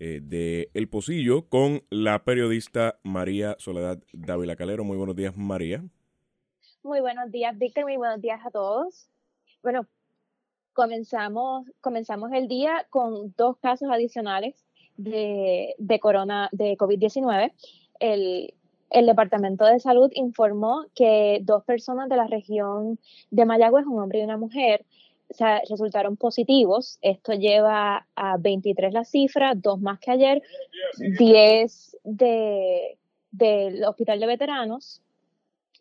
eh, de El Pocillo con la periodista María Soledad Dávila Calero. Muy buenos días, María. Muy buenos días, Víctor. Muy buenos días a todos. Bueno, comenzamos, comenzamos el día con dos casos adicionales de, de corona, de COVID-19. El, el Departamento de Salud informó que dos personas de la región de Mayagüez, un hombre y una mujer, resultaron positivos. Esto lleva a 23 la cifra, dos más que ayer, 10 de, del Hospital de Veteranos,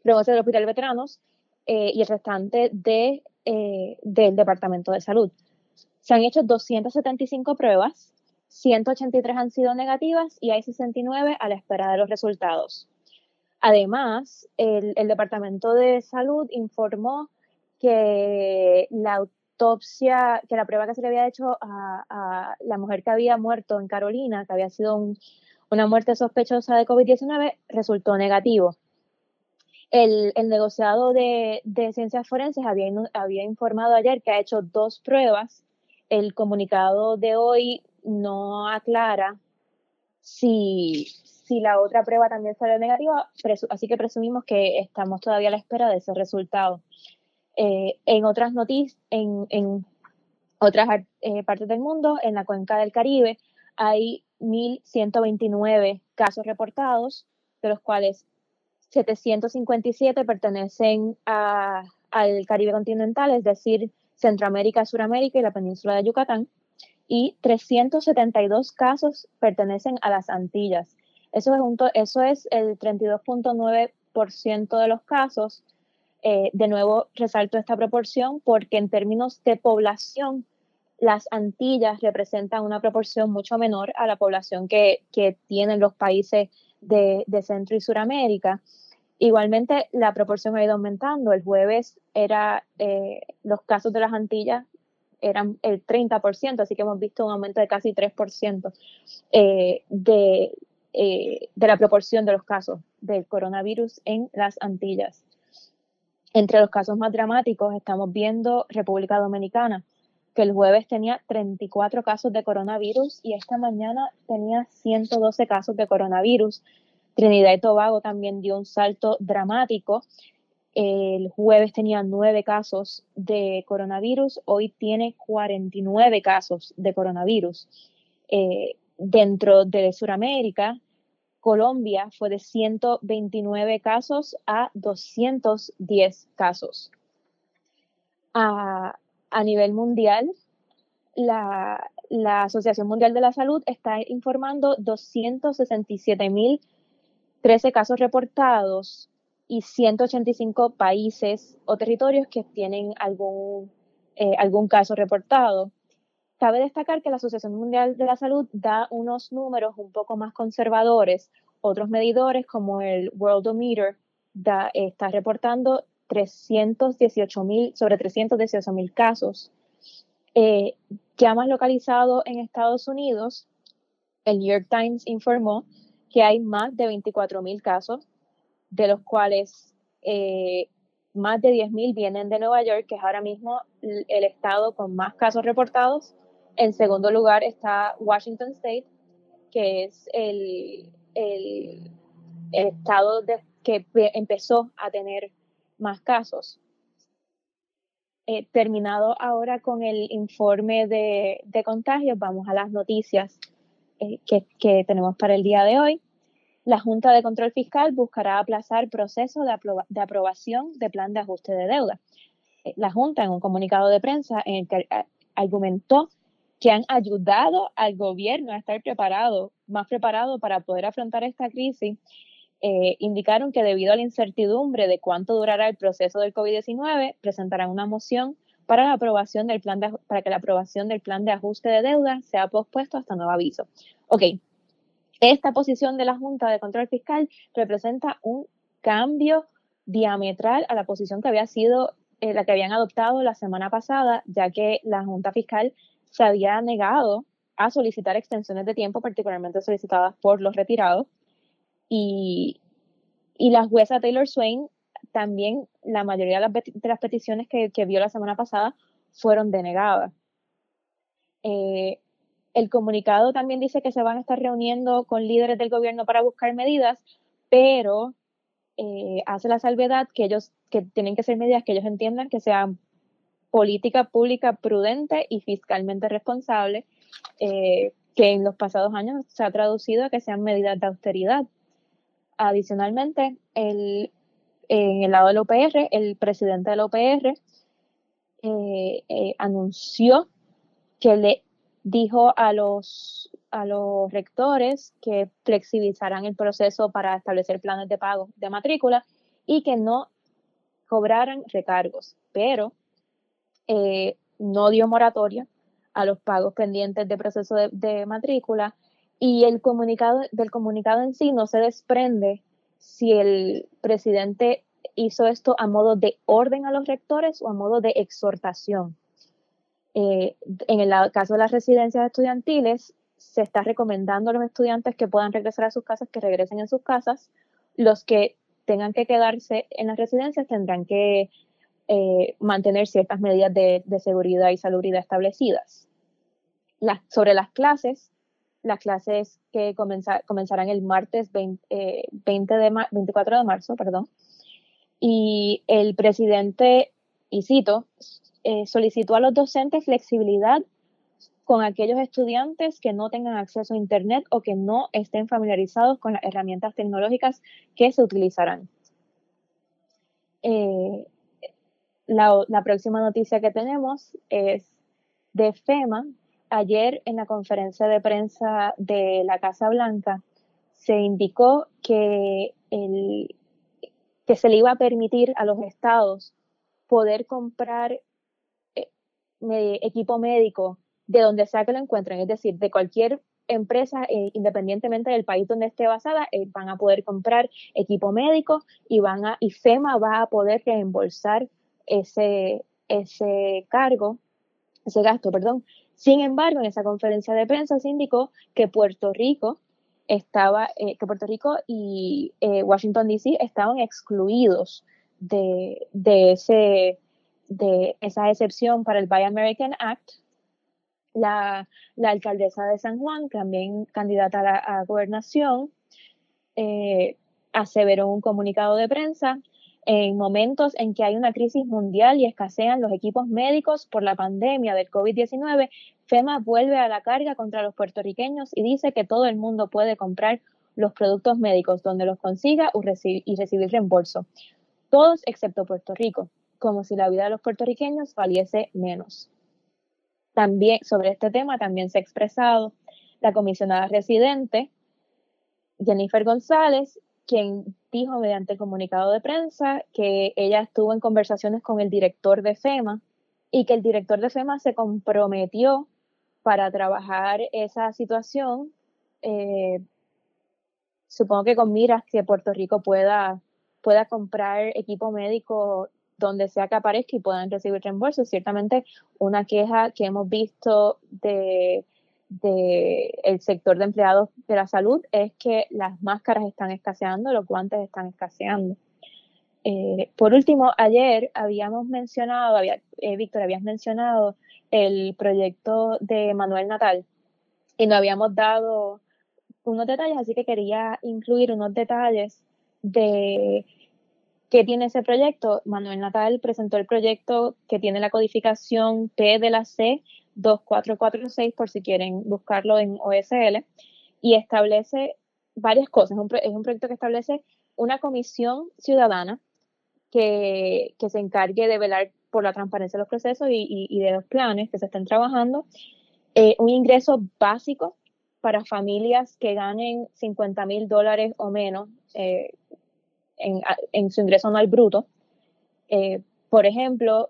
del Hospital de Veteranos eh, y el restante de, eh, del Departamento de Salud. Se han hecho 275 pruebas, 183 han sido negativas y hay 69 a la espera de los resultados. Además, el, el Departamento de Salud informó que la que la prueba que se le había hecho a, la mujer que había muerto en Carolina, que había sido una muerte sospechosa de COVID-19, resultó negativo. El, negociado de, ciencias forenses había, informado ayer que ha hecho dos pruebas. El comunicado de hoy no aclara si, si la otra prueba también sale negativa, así que presumimos que estamos todavía a la espera de ese resultado. Eh, en otras noticias, en, otras eh, partes del mundo, en la cuenca del Caribe, hay 1.129 casos reportados, de los cuales 757 pertenecen al Caribe continental, es decir, Centroamérica, Suramérica y la península de Yucatán, y 372 casos pertenecen a las Antillas. Eso es, eso es el 32.9% de los casos eh, de nuevo, resalto esta proporción porque en términos de población, las Antillas representan una proporción mucho menor a la población que, tienen los países de, Centro y Suramérica. Igualmente, la proporción ha ido aumentando. El jueves era eh, los casos de las Antillas eran el 30%, así que hemos visto un aumento de casi 3% eh, de, de la proporción de los casos del coronavirus en las Antillas. Entre los casos más dramáticos estamos viendo República Dominicana, que el jueves tenía 34 casos de coronavirus y esta mañana tenía 112 casos de coronavirus. Trinidad y Tobago también dio un salto dramático. El jueves tenía 9 casos de coronavirus, hoy tiene 49 casos de coronavirus. Eh, dentro de Sudamérica, Colombia fue de 129 casos a 210 casos. A, nivel mundial, la, Asociación Mundial de la Salud está informando 267.013 casos reportados y 185 países o territorios que tienen algún, eh, algún caso reportado. Cabe destacar que la Asociación Mundial de la Salud da unos números un poco más conservadores. Otros medidores, como el Worldometer, da, está reportando 318 sobre 318 mil casos. Eh, ya más localizado en Estados Unidos, el New York Times informó que hay más de 24 mil casos, de los cuales eh, más de 10 mil vienen de Nueva York, que es ahora mismo el estado con más casos reportados en segundo lugar está Washington State, que es el, estado que empezó a tener más casos. Eh, terminado ahora con el informe de, contagios, vamos a las noticias eh, que, tenemos para el día de hoy. La Junta de Control Fiscal buscará aplazar proceso de, de aprobación de plan de ajuste de deuda. Eh, la Junta, en un comunicado de prensa en el que argumentó que han ayudado al gobierno a estar preparado, más preparado para poder afrontar esta crisis, eh, indicaron que debido a la incertidumbre de cuánto durará el proceso del COVID-19, presentarán una moción para la aprobación del plan de, para que la aprobación del plan de ajuste de deuda sea pospuesto hasta nuevo aviso. Ok, esta posición de la Junta de Control Fiscal representa un cambio diametral a la posición que había sido eh, la que habían adoptado la semana pasada, ya que la Junta Fiscal se había negado a solicitar extensiones de tiempo, particularmente solicitadas por los retirados. Y, la jueza Taylor Swain también, la mayoría de las, peticiones que, vio la semana pasada fueron denegadas. Eh, El comunicado también dice que se van a estar reuniendo con líderes del gobierno para buscar medidas, pero eh, hace la salvedad que ellos que tienen que ser medidas que ellos entiendan que sean política pública prudente y fiscalmente responsable, eh, que en los pasados años se ha traducido a que sean medidas de austeridad. Adicionalmente, el, en el lado del OPR, el presidente del OPR eh, anunció que le dijo a los, a los rectores que flexibilizarán el proceso para establecer planes de pago de matrícula y que no cobraran recargos, pero eh, no dio moratoria a los pagos pendientes de proceso de, matrícula y el comunicado del comunicado en sí no se desprende si el presidente hizo esto a modo de orden a los rectores o a modo de exhortación. Eh, en el caso de las residencias estudiantiles, se está recomendando a los estudiantes que puedan regresar a sus casas, que regresen en sus casas. Los que tengan que quedarse en las residencias tendrán que eh, mantener ciertas medidas de, seguridad y salubridad establecidas. sobre las clases, las clases que comenzarán el martes 20, eh, de 24 de marzo, perdón, y el presidente, y cito, eh, solicitó a los docentes flexibilidad con aquellos estudiantes que no tengan acceso a Internet o que no estén familiarizados con las herramientas tecnológicas que se utilizarán. Eh, la, próxima noticia que tenemos es de FEMA. Ayer en la conferencia de prensa de la Casa Blanca se indicó que, el, que se le iba a permitir a los estados poder comprar equipo médico de donde sea que lo encuentren, es decir, de cualquier empresa, eh, independientemente del país donde esté basada, eh, van a poder comprar equipo médico y van a, y FEMA va a poder reembolsar ese, ese cargo, ese gasto, perdón. Sin embargo, en esa conferencia de prensa se indicó que Puerto Rico estaba, eh, que Puerto Rico y Washington DC estaban excluidos de, de ese de esa excepción para el Buy American Act, la, alcaldesa de San Juan, también candidata a la gobernación, eh, aseveró un comunicado de prensa en momentos en que hay una crisis mundial y escasean los equipos médicos por la pandemia del COVID-19, FEMA vuelve a la carga contra los puertorriqueños y dice que todo el mundo puede comprar los productos médicos donde los consiga y recibir reembolso. Todos excepto Puerto Rico como si la vida de los puertorriqueños valiese menos. También sobre este tema también se ha expresado la comisionada residente Jennifer González, quien dijo mediante el comunicado de prensa que ella estuvo en conversaciones con el director de FEMA y que el director de FEMA se comprometió para trabajar esa situación, eh, supongo que con miras que Puerto Rico pueda, pueda comprar equipo médico donde sea que aparezca y puedan recibir reembolso. Ciertamente una queja que hemos visto de, el sector de empleados de la salud es que las máscaras están escaseando, los guantes están escaseando. Eh, por último, ayer habíamos mencionado, había, eh, Víctor, habías mencionado el proyecto de Manuel Natal y no habíamos dado unos detalles, así que quería incluir unos detalles de ¿Qué tiene ese proyecto? Manuel Natal presentó el proyecto que tiene la codificación P de la C 2446 por si quieren buscarlo en OSL y establece varias cosas. Es un, proyecto que establece una comisión ciudadana que, se encargue de velar por la transparencia de los procesos y, de los planes que se estén trabajando. Eh, un ingreso básico para familias que ganen 50 mil dólares o menos, eh, en, su ingreso anual bruto. Eh, por ejemplo,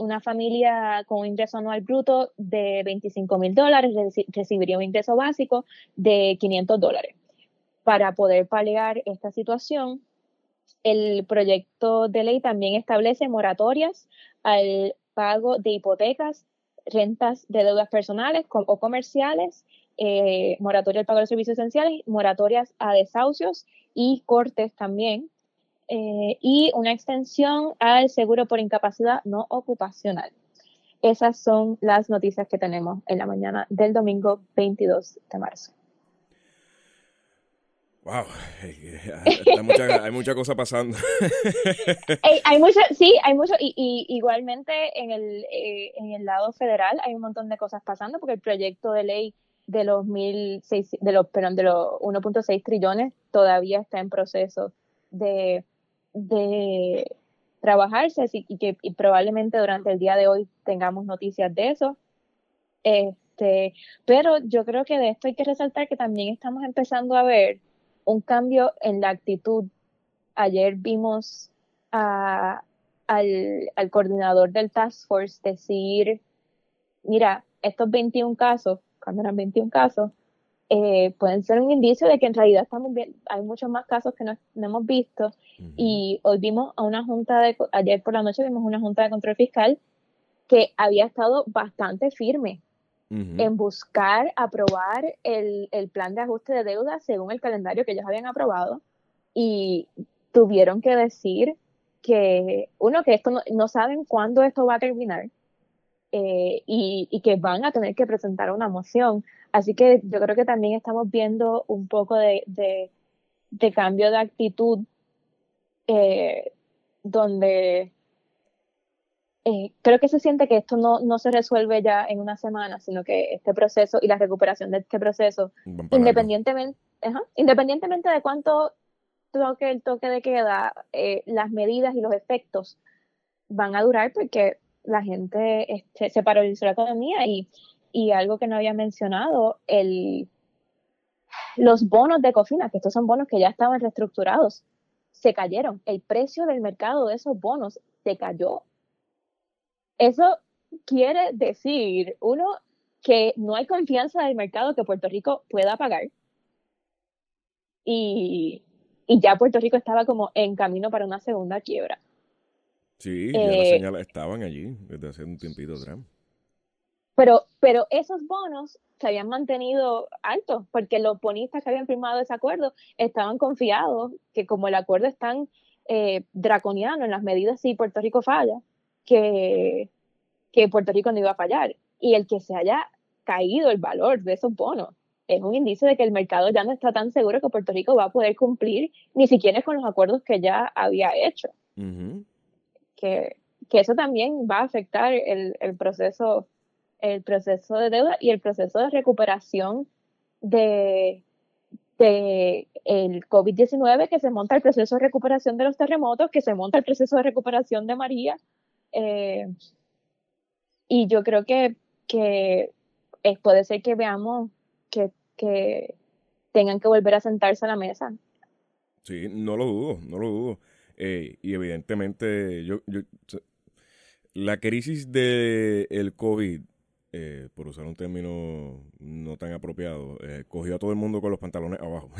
una familia con un ingreso anual bruto de 25 mil dólares recibiría un ingreso básico de 500 dólares. Para poder paliar esta situación, el proyecto de ley también establece moratorias al pago de hipotecas, rentas de deudas personales o comerciales, eh, moratoria al pago de servicios esenciales, moratorias a desahucios y cortes también eh, y una extensión al seguro por incapacidad no ocupacional. esas son las noticias que tenemos en la mañana del domingo 22 de marzo. Wow, hay mucha, hay mucha cosa pasando. hay mucho, sí, hay mucho, y, igualmente en el, eh, en el lado federal hay un montón de cosas pasando porque el proyecto de ley de los mil de los, perdón, de los 1.6 trillones todavía está en proceso de, de trabajarse y que probablemente durante el día de hoy tengamos noticias de eso. Este, pero yo creo que de esto hay que resaltar que también estamos empezando a ver un cambio en la actitud. Ayer vimos a, al, al, coordinador del Task Force decir, mira, estos 21 casos, cuando eran 21 casos, eh, pueden ser un indicio de que en realidad estamos bien, hay muchos más casos que no, hemos visto. Y hoy vimos a una junta de, ayer por la noche vimos una junta de control fiscal que había estado bastante firme en buscar aprobar el, el, plan de ajuste de deuda según el calendario que ellos habían aprobado. Y tuvieron que decir que, uno, que esto no, saben cuándo esto va a terminar eh, y, y, que van a tener que presentar una moción. Así que yo creo que también estamos viendo un poco de, de, de cambio de actitud eh, donde eh, creo que se siente que esto no, no se resuelve ya en una semana, sino que este proceso y la recuperación de este proceso, independientemente, independientemente de cuánto toque el toque de queda, eh, las medidas y los efectos van a durar porque la gente este, se paralizó la economía y, y algo que no había mencionado, el, los bonos de cocina, que estos son bonos que ya estaban reestructurados, se cayeron. El precio del mercado de esos bonos se cayó eso quiere decir, uno, que no hay confianza del mercado que Puerto Rico pueda pagar. Y, ya Puerto Rico estaba como en camino para una segunda quiebra. Sí, ya las eh, señales estaban allí desde hace un tiempito atrás. Pero, pero esos bonos se habían mantenido altos porque los bonistas que habían firmado ese acuerdo estaban confiados que como el acuerdo es tan eh, draconiano en las medidas si Puerto Rico falla, que, que Puerto Rico no iba a fallar. Y el que se haya caído el valor de esos bonos es un indicio de que el mercado ya no está tan seguro que Puerto Rico va a poder cumplir ni siquiera con los acuerdos que ya había hecho. Que, que, eso también va a afectar el, el, proceso, el proceso de deuda y el proceso de recuperación de, de el COVID-19, que se monta el proceso de recuperación de los terremotos, que se monta el proceso de recuperación de María. Eh, y yo creo que, que puede ser que veamos que, que tengan que volver a sentarse a la mesa. Sí, no lo dudo, no lo dudo. Eh, y evidentemente, yo, yo, la crisis del el COVID, eh, por usar un término no tan apropiado, eh, cogió a todo el mundo con los pantalones abajo.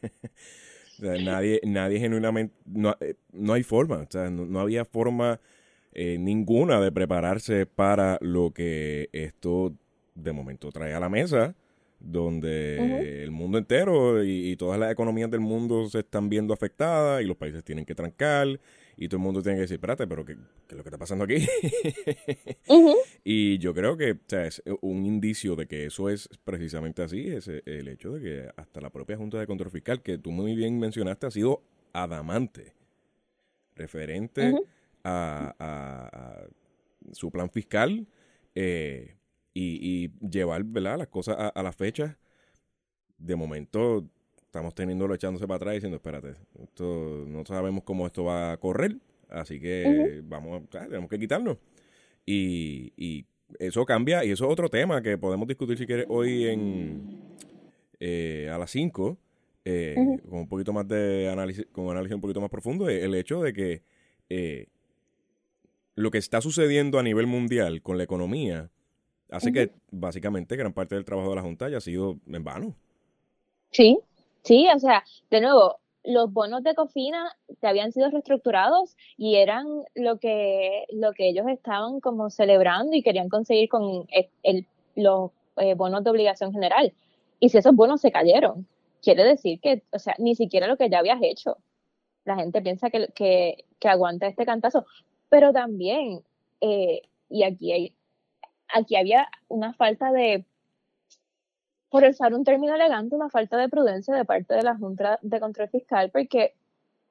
nadie, nadie genuinamente, no, no hay forma, o sea, no había forma ninguna de prepararse para lo que esto de momento trae a la mesa, donde el mundo entero y, todas las economías del mundo se están viendo afectadas y los países tienen que trancar y todo el mundo tiene que decir, espérate, pero ¿qué, es lo que está pasando aquí? Y yo creo que es un indicio de que eso es precisamente así, es el hecho de que hasta la propia Junta de Control Fiscal, que tú muy bien mencionaste, ha sido adamante, referente a, su plan fiscal eh, y, llevar ¿verdad? las cosas a, la fecha. De momento estamos teniéndolo echándose para atrás diciendo, espérate, esto, no sabemos cómo esto va a correr, así que vamos, tenemos que quitarnos. Y, y, eso cambia, y eso es otro tema que podemos discutir si quieres hoy en eh, a las 5, eh, con un poquito más de análisis, con un análisis un poquito más profundo, el hecho de que lo que está sucediendo a nivel mundial con la economía hace que básicamente gran parte del trabajo de la Junta haya sido en vano. Sí, sí, o sea, de nuevo, los bonos de Cofina te habían sido reestructurados y eran lo que, lo que ellos estaban como celebrando y querían conseguir con el, los eh, bonos de obligación general. Y si esos bonos se cayeron, quiere decir que, o sea, ni siquiera lo que ya habías hecho. La gente piensa que, que, que aguanta este cantazo pero también eh, y aquí hay, aquí había una falta de, por usar un término elegante, una falta de prudencia de parte de la Junta de Control Fiscal, porque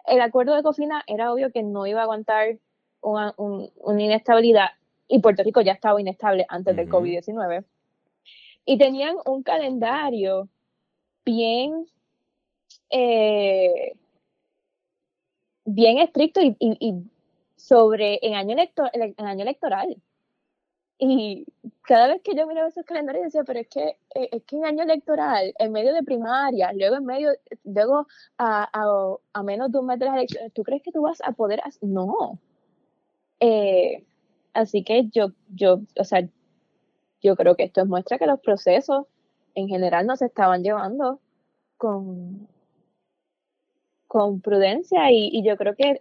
el acuerdo de Cofina era obvio que no iba a aguantar una, una inestabilidad y Puerto Rico ya estaba inestable antes del COVID-19. Y tenían un calendario bien, eh, bien estricto y, sobre en año, en año electoral. Y cada vez que yo miraba esos calendarios decía, pero es que, eh, es que en año electoral, en medio de primaria, luego en medio, luego a, a, menos de un mes de las elecciones, ¿tú crees que tú vas a poder hacer? No. Eh, así que yo, yo, o sea, yo creo que esto muestra que los procesos en general no se estaban llevando con, con prudencia y, y yo creo que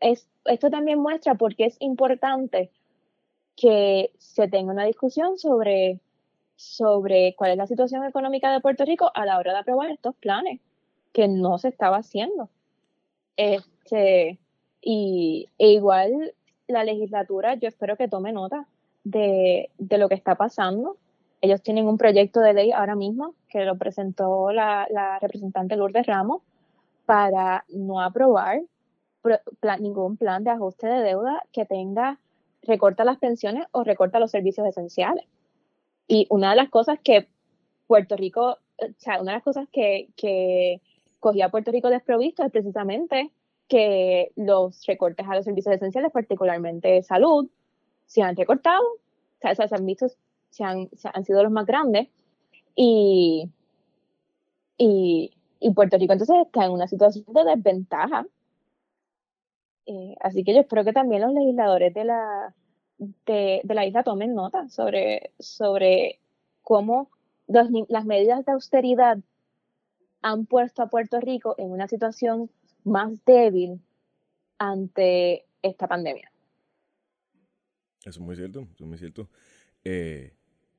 es, esto también muestra por qué es importante que se tenga una discusión sobre, sobre cuál es la situación económica de Puerto Rico a la hora de aprobar estos planes, que no se estaba haciendo. Este, y e igual la legislatura, yo espero que tome nota de, de, lo que está pasando. Ellos tienen un proyecto de ley ahora mismo que lo presentó la, la representante Lourdes Ramos para no aprobar ningún plan de ajuste de deuda que tenga recorta las pensiones o recorta los servicios esenciales. Y una de las cosas que Puerto Rico, o sea, una de las cosas que, que cogía Puerto Rico desprovisto es precisamente que los recortes a los servicios esenciales, particularmente salud, se han recortado, o sea, se han visto, se han, han sido los más grandes, y, y, y Puerto Rico entonces está en una situación de desventaja eh, así que yo espero que también los legisladores de la, de, la isla tomen nota sobre, sobre cómo las medidas de austeridad han puesto a Puerto Rico en una situación más débil ante esta pandemia. Eso es muy cierto, eso es muy cierto. Eh,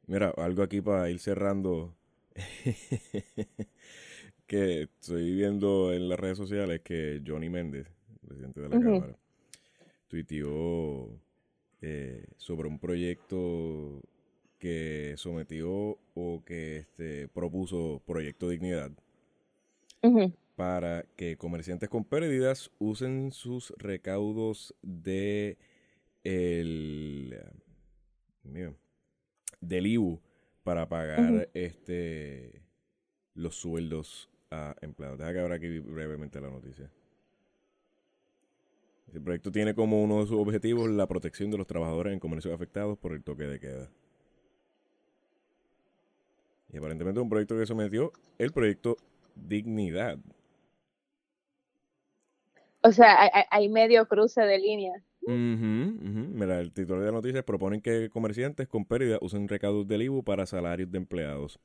mira, algo aquí para ir cerrando que estoy viendo en las redes sociales que Johnny Méndez presidente de la Cámara, tuiteó eh, sobre un proyecto que sometió o que este, propuso Proyecto Dignidad para que comerciantes con pérdidas usen sus recaudos de el del IBU para pagar este los sueldos a empleados. Deja que abra aquí brevemente la noticia. El proyecto tiene como uno de sus objetivos la protección de los trabajadores en comercios afectados por el toque de queda. Y aparentemente un proyecto que sometió el proyecto Dignidad. O sea, hay, medio cruce de línea. Mira, el titular de la noticia proponen que comerciantes con pérdida usen recaudos del IBU para salarios de empleados.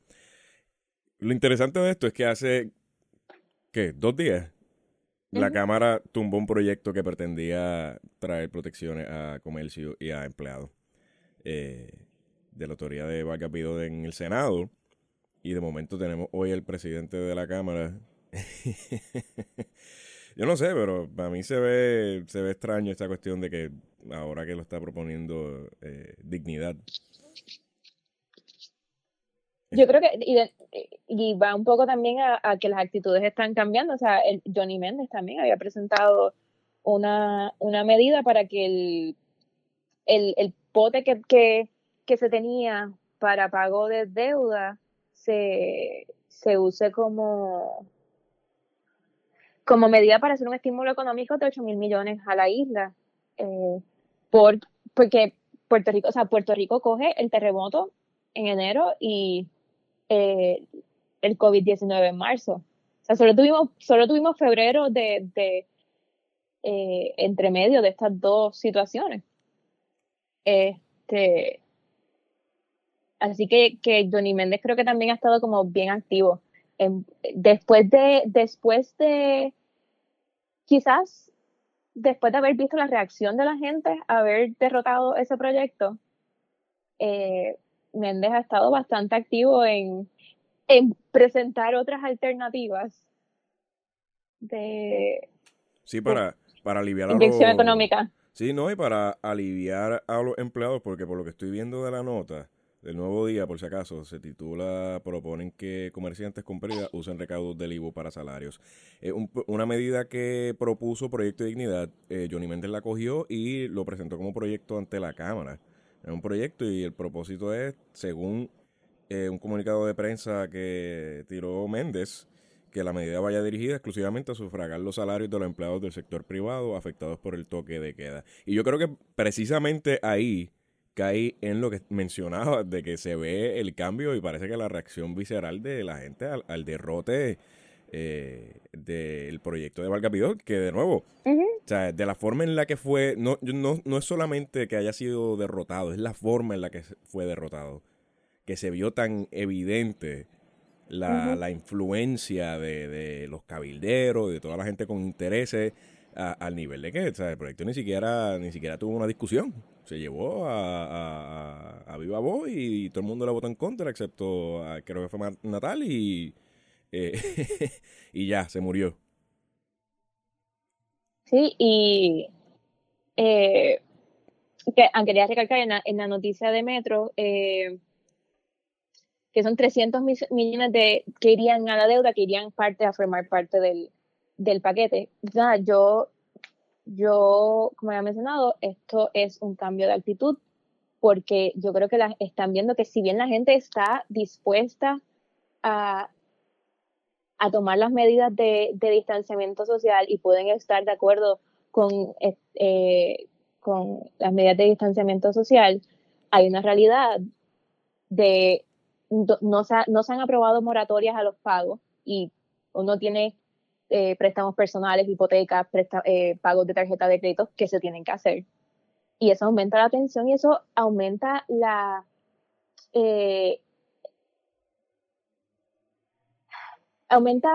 Lo interesante de esto es que hace, ¿qué? ¿Dos días? La Cámara tumbó un proyecto que pretendía traer protecciones a comercio y a empleados eh, de la autoridad de Vargas en el Senado. Y de momento tenemos hoy el presidente de la Cámara. Yo no sé, pero para mí se ve, se ve extraño esta cuestión de que ahora que lo está proponiendo eh, dignidad, yo creo que, y, va un poco también a, que las actitudes están cambiando. O sea, el Johnny Méndez también había presentado una, una medida para que el, el, el pote que, que, que, se tenía para pago de deuda se, se use como, como medida para hacer un estímulo económico de 8 mil millones a la isla. Eh, por, porque Puerto Rico, o sea, Puerto Rico coge el terremoto en enero y eh, el COVID-19 en marzo. O sea, solo tuvimos, solo tuvimos febrero de, eh, entre medio de estas dos situaciones. Este, así que, que Johnny Méndez creo que también ha estado como bien activo. después de, después de, quizás después de haber visto la reacción de la gente, haber derrotado ese proyecto, eh, Méndez ha estado bastante activo en, presentar otras alternativas de sí para, para aliviar inyección económica Sí, no, y para aliviar a los empleados, porque por lo que estoy viendo de la nota del nuevo día, por si acaso, se titula Proponen que comerciantes con pérdida usen recaudos del IVU para salarios. una medida que propuso Proyecto de Dignidad, eh, Johnny Méndez la cogió y lo presentó como proyecto ante la Cámara. Es un proyecto y el propósito es, según eh, un comunicado de prensa que tiró Méndez, que la medida vaya dirigida exclusivamente a sufragar los salarios de los empleados del sector privado afectados por el toque de queda. Y yo creo que precisamente ahí caí en lo que mencionaba, de que se ve el cambio y parece que la reacción visceral de la gente al, derrote eh, del proyecto de Valgapidor, que de nuevo, o sea, de la forma en la que fue, no, no, no es solamente que haya sido derrotado, es la forma en la que fue derrotado, que se vio tan evidente la, influencia de, los cabilderos, de toda la gente con intereses, al nivel de que el proyecto ni siquiera, ni siquiera tuvo una discusión. Se llevó a, viva voz y, todo el mundo le votó en contra, excepto creo que fue Natal y, eh, y ya, se murió. Sí, y eh, que, quería recalcar en la, en la noticia de Metro, eh, que son 300 millones de, que irían a la deuda, que irían parte a formar parte del, del paquete. yo, yo, como he mencionado, esto es un cambio de actitud porque yo creo que están viendo que si bien la gente está dispuesta a, a tomar las medidas de, de, distanciamiento social y pueden estar de acuerdo con, eh, con las medidas de distanciamiento social, hay una realidad de no se, no se han aprobado moratorias a los pagos y uno tiene eh, préstamos personales, hipotecas, eh, pagos de tarjeta de crédito que se tienen que hacer. Y eso aumenta la tensión y eso aumenta la... Eh, aumenta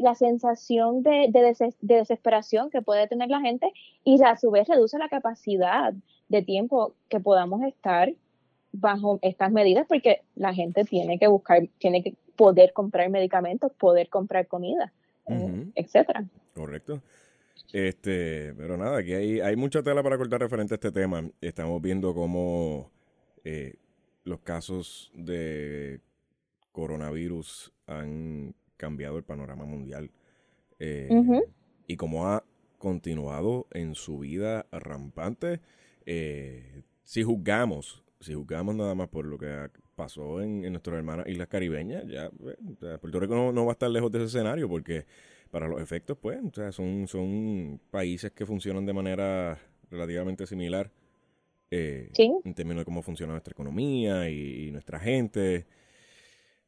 la sensación de, de, desesperación que puede tener la gente y a su vez reduce la capacidad de tiempo que podamos estar bajo estas medidas porque la gente tiene que buscar, tiene que poder comprar medicamentos, poder comprar comida, eh, etcétera. Correcto. Este, pero nada, aquí hay, hay mucha tela para cortar referente a este tema. Estamos viendo cómo eh, los casos de coronavirus han cambiado el panorama mundial eh, y cómo ha continuado en su vida rampante. si juzgamos si juzgamos nada más por lo que pasó en, en nuestras hermanas islas caribeñas, ya Puerto Rico no, va a estar lejos de ese escenario porque para los efectos, pues, o sea, son, son países que funcionan de manera relativamente similar eh, en términos de cómo funciona nuestra economía y, nuestra gente.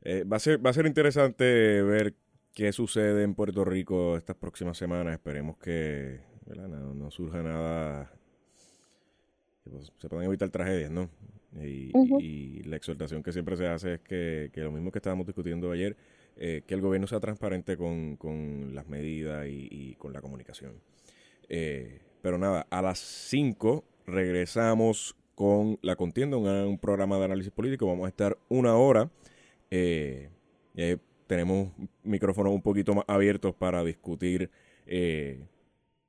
Eh, va, a ser, va a ser interesante ver qué sucede en Puerto Rico estas próximas semanas. Esperemos que no, no, surja nada, que pues, se puedan evitar tragedias, ¿no? Y, la exhortación que siempre se hace es que, lo mismo que estábamos discutiendo ayer, eh, que el gobierno sea transparente con, las medidas y, con la comunicación. Eh, pero nada, a las 5 regresamos con la contienda, un, programa de análisis político. Vamos a estar una hora. Eh, tenemos micrófonos un poquito más abiertos para discutir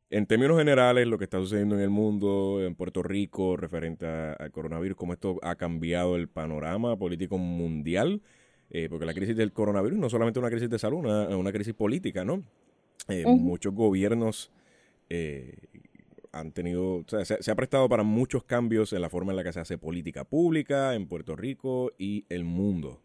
en términos generales, lo que está sucediendo en el mundo, en Puerto Rico, referente al coronavirus, cómo esto ha cambiado el panorama político mundial, eh, porque la crisis del coronavirus no solamente una crisis de salud, una, una crisis política, ¿no? Eh, muchos gobiernos eh, han tenido, o sea, se, ha prestado para muchos cambios en la forma en la que se hace política pública en Puerto Rico y el mundo.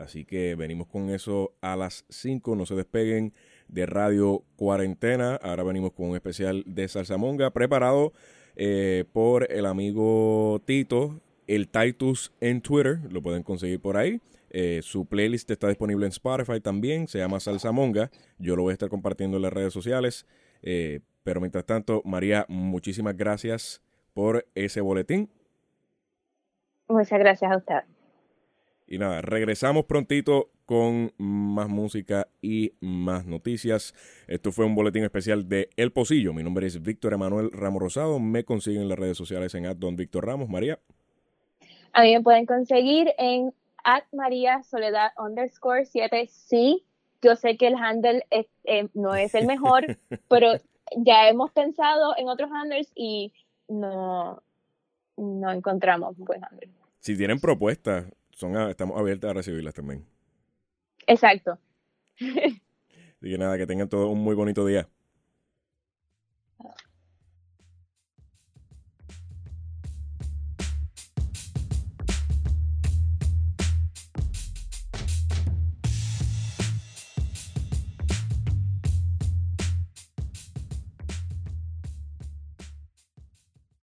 Así que venimos con eso a las 5, no se despeguen de Radio Cuarentena. Ahora venimos con un especial de Salsamonga preparado eh, por el amigo Tito, el Titus en Twitter, lo pueden conseguir por ahí. Eh, su playlist está disponible en Spotify también, se llama Salsamonga. Yo lo voy a estar compartiendo en las redes sociales. Eh, pero mientras tanto, María, muchísimas gracias por ese boletín. Muchas gracias a usted. Y nada, regresamos prontito con más música y más noticias. Esto fue un boletín especial de El Pocillo. Mi nombre es Víctor Emanuel Ramos Rosado. Me consiguen en las redes sociales en Don Víctor Ramos. María. A mí me pueden conseguir en at María Soledad underscore 7. Sí, yo sé que el handle eh, no es el mejor, pero ya hemos pensado en otros handles y no, no encontramos buen hambre. Si tienen propuestas, son estamos abiertos a recibirlas también. Exacto. Así que nada, que tengan todo un muy bonito día.